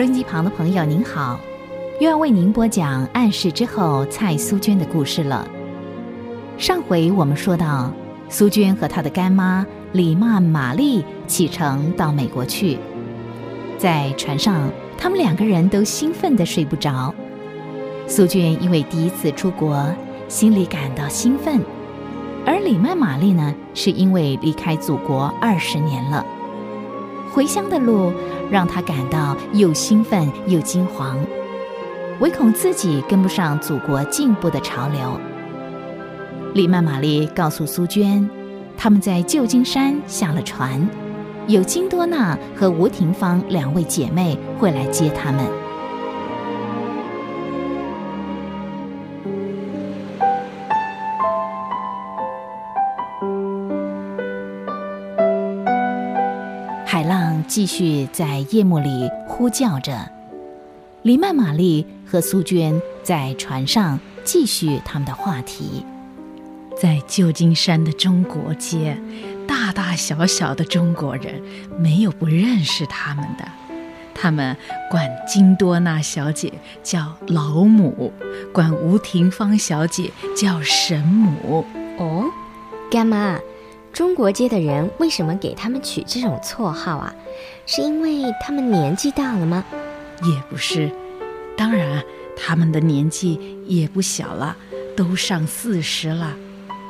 收音机旁的朋友您好，又要为您播讲暗示之后蔡苏娟的故事了。上回我们说到，苏娟和她的干妈李曼玛丽启程到美国去，在船上，他们两个人都兴奋的睡不着。苏娟因为第一次出国，心里感到兴奋；而李曼玛丽呢，是因为离开祖国二十年了，回乡的路。让他感到又兴奋又惊惶，唯恐自己跟不上祖国进步的潮流。李曼玛丽告诉苏娟，他们在旧金山下了船，有金多娜和吴廷芳两位姐妹会来接他们。继续在夜幕里呼叫着，黎曼玛丽和苏娟在船上继续他们的话题。在旧金山的中国街，大大小小的中国人没有不认识他们的。他们管金多娜小姐叫老母，管吴廷芳小姐叫神母。哦，干妈。中国街的人为什么给他们取这种绰号啊？是因为他们年纪大了吗？也不是，当然他们的年纪也不小了，都上四十了。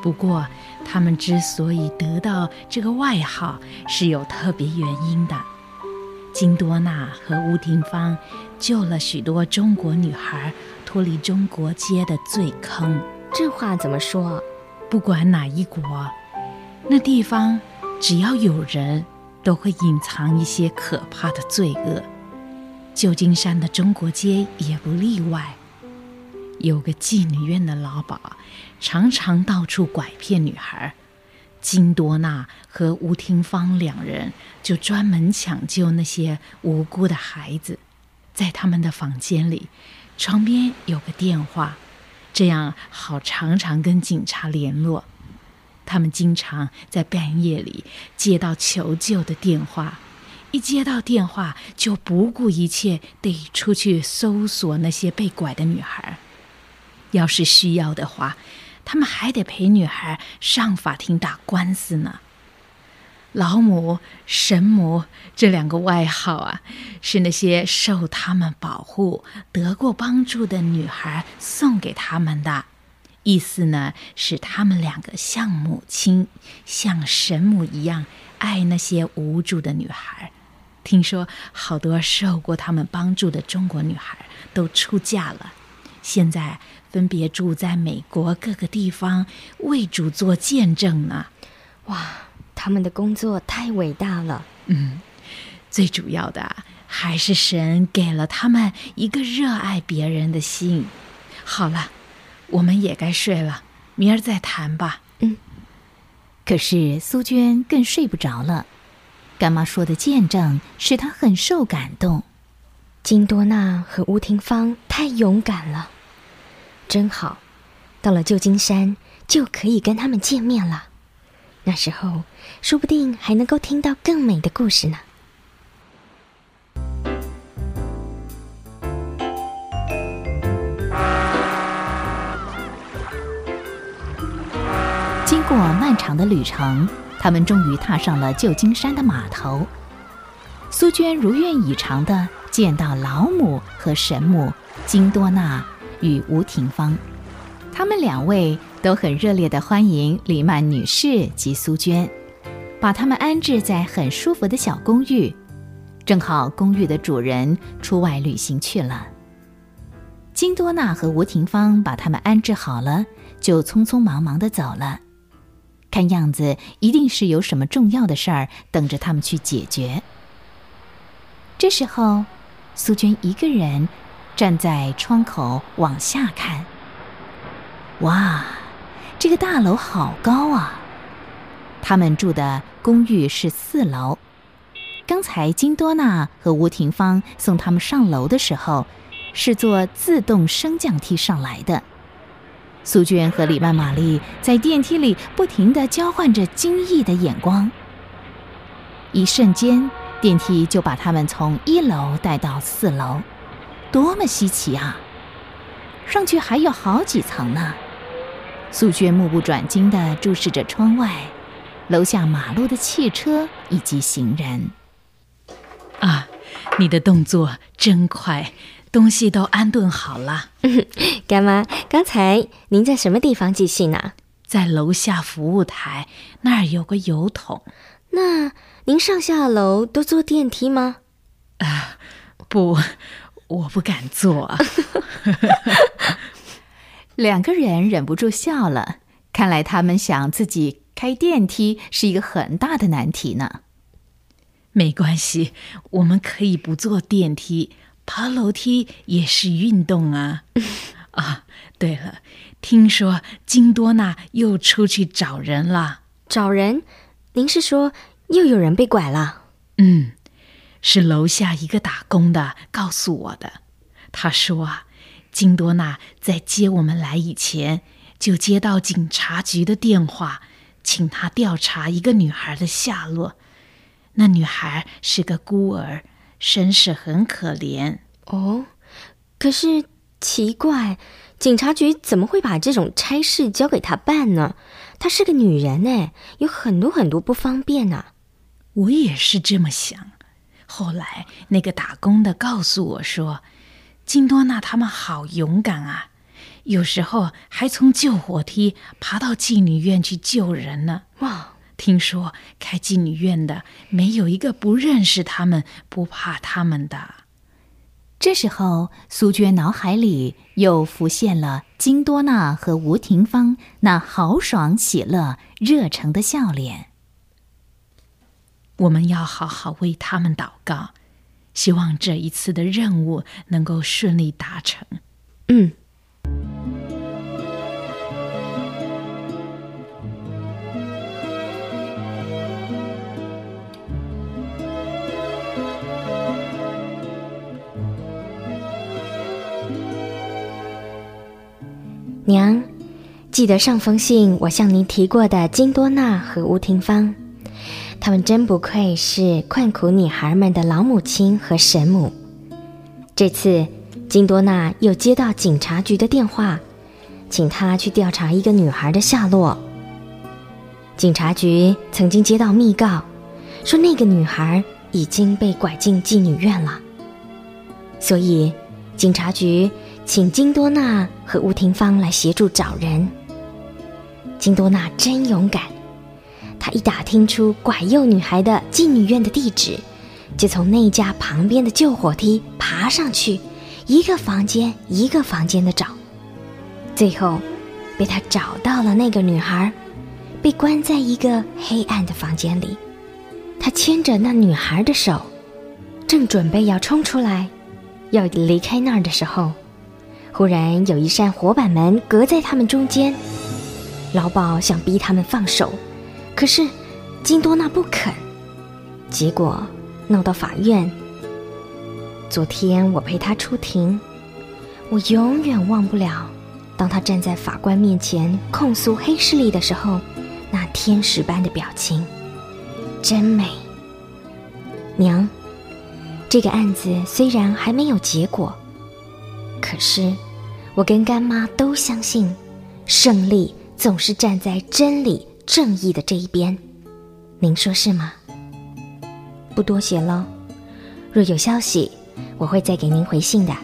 不过他们之所以得到这个外号，是有特别原因的。金多娜和吴廷芳救了许多中国女孩脱离中国街的罪坑。这话怎么说？不管哪一国。那地方，只要有人，都会隐藏一些可怕的罪恶。旧金山的中国街也不例外。有个妓女院的老鸨，常常到处拐骗女孩。金多娜和吴廷芳两人就专门抢救那些无辜的孩子。在他们的房间里，床边有个电话，这样好常常跟警察联络。他们经常在半夜里接到求救的电话，一接到电话就不顾一切得出去搜索那些被拐的女孩。要是需要的话，他们还得陪女孩上法庭打官司呢。老母、神母这两个外号啊，是那些受他们保护、得过帮助的女孩送给他们的。意思呢，是他们两个像母亲、像神母一样爱那些无助的女孩。听说好多受过他们帮助的中国女孩都出嫁了，现在分别住在美国各个地方，为主做见证呢。哇，他们的工作太伟大了。嗯，最主要的还是神给了他们一个热爱别人的心。好了。我们也该睡了，明儿再谈吧。嗯。可是苏娟更睡不着了，干妈说的见证使她很受感动。金多娜和吴廷芳太勇敢了，真好。到了旧金山就可以跟他们见面了，那时候说不定还能够听到更美的故事呢。过漫长的旅程，他们终于踏上了旧金山的码头。苏娟如愿以偿地见到老母和神母金多娜与吴廷芳，他们两位都很热烈地欢迎李曼女士及苏娟，把他们安置在很舒服的小公寓。正好公寓的主人出外旅行去了。金多娜和吴廷芳把他们安置好了，就匆匆忙忙地走了。看样子一定是有什么重要的事儿等着他们去解决。这时候，苏娟一个人站在窗口往下看。哇，这个大楼好高啊！他们住的公寓是四楼。刚才金多娜和吴廷芳送他们上楼的时候，是坐自动升降梯上来的。苏娟和李曼玛丽在电梯里不停地交换着惊异的眼光。一瞬间，电梯就把他们从一楼带到四楼，多么稀奇啊！上去还有好几层呢。苏娟目不转睛地注视着窗外、楼下马路的汽车以及行人。啊，你的动作真快，东西都安顿好了。干妈，刚才您在什么地方寄信呢？在楼下服务台那儿有个油桶。那您上下楼都坐电梯吗？啊，不，我不敢坐。两个人忍不住笑了，看来他们想自己开电梯是一个很大的难题呢。没关系，我们可以不坐电梯，爬楼梯也是运动啊。啊，对了，听说金多娜又出去找人了。找人？您是说又有人被拐了？嗯，是楼下一个打工的告诉我的。他说啊，金多娜在接我们来以前，就接到警察局的电话，请他调查一个女孩的下落。那女孩是个孤儿，身世很可怜。哦，可是奇怪，警察局怎么会把这种差事交给她办呢？她是个女人哎，有很多很多不方便呢。我也是这么想。后来那个打工的告诉我说，金多娜他们好勇敢啊，有时候还从救火梯爬到妓女院去救人呢。哇！听说开妓女院的没有一个不认识他们、不怕他们的。这时候，苏娟脑海里又浮现了金多娜和吴廷芳那豪爽、喜乐、热诚的笑脸。我们要好好为他们祷告，希望这一次的任务能够顺利达成。嗯。娘，记得上封信我向您提过的金多娜和吴廷芳，他们真不愧是困苦女孩们的老母亲和神母。这次金多娜又接到警察局的电话，请她去调查一个女孩的下落。警察局曾经接到密告，说那个女孩已经被拐进妓女院了，所以警察局。请金多娜和吴廷芳来协助找人。金多娜真勇敢，她一打听出拐诱女孩的妓女院的地址，就从那家旁边的救火梯爬上去，一个房间一个房间的找，最后被她找到了那个女孩，被关在一个黑暗的房间里。他牵着那女孩的手，正准备要冲出来，要离开那儿的时候。忽然有一扇火板门隔在他们中间，老鸨想逼他们放手，可是金多娜不肯，结果闹到法院。昨天我陪他出庭，我永远忘不了，当他站在法官面前控诉黑势力的时候，那天使般的表情，真美。娘，这个案子虽然还没有结果。可是，我跟干妈都相信，胜利总是站在真理、正义的这一边。您说是吗？不多写了，若有消息，我会再给您回信的。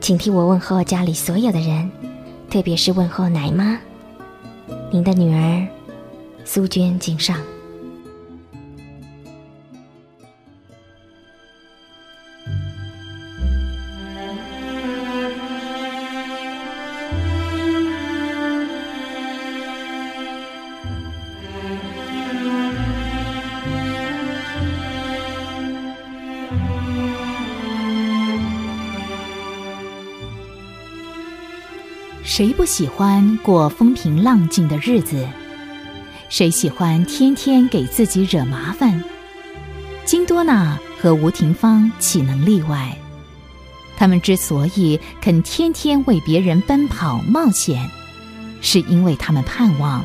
请替我问候家里所有的人，特别是问候奶妈。您的女儿，苏娟敬上。谁不喜欢过风平浪静的日子？谁喜欢天天给自己惹麻烦？金多娜和吴廷芳岂能例外？他们之所以肯天天为别人奔跑冒险，是因为他们盼望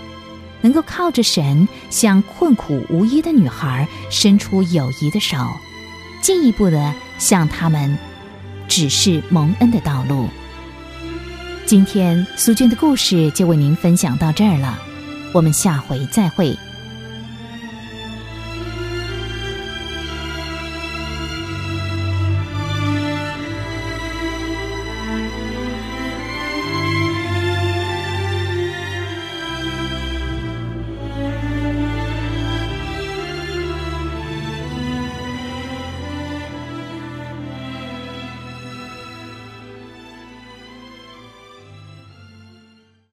能够靠着神向困苦无依的女孩伸出友谊的手，进一步的向他们指示蒙恩的道路。今天苏军的故事就为您分享到这儿了，我们下回再会。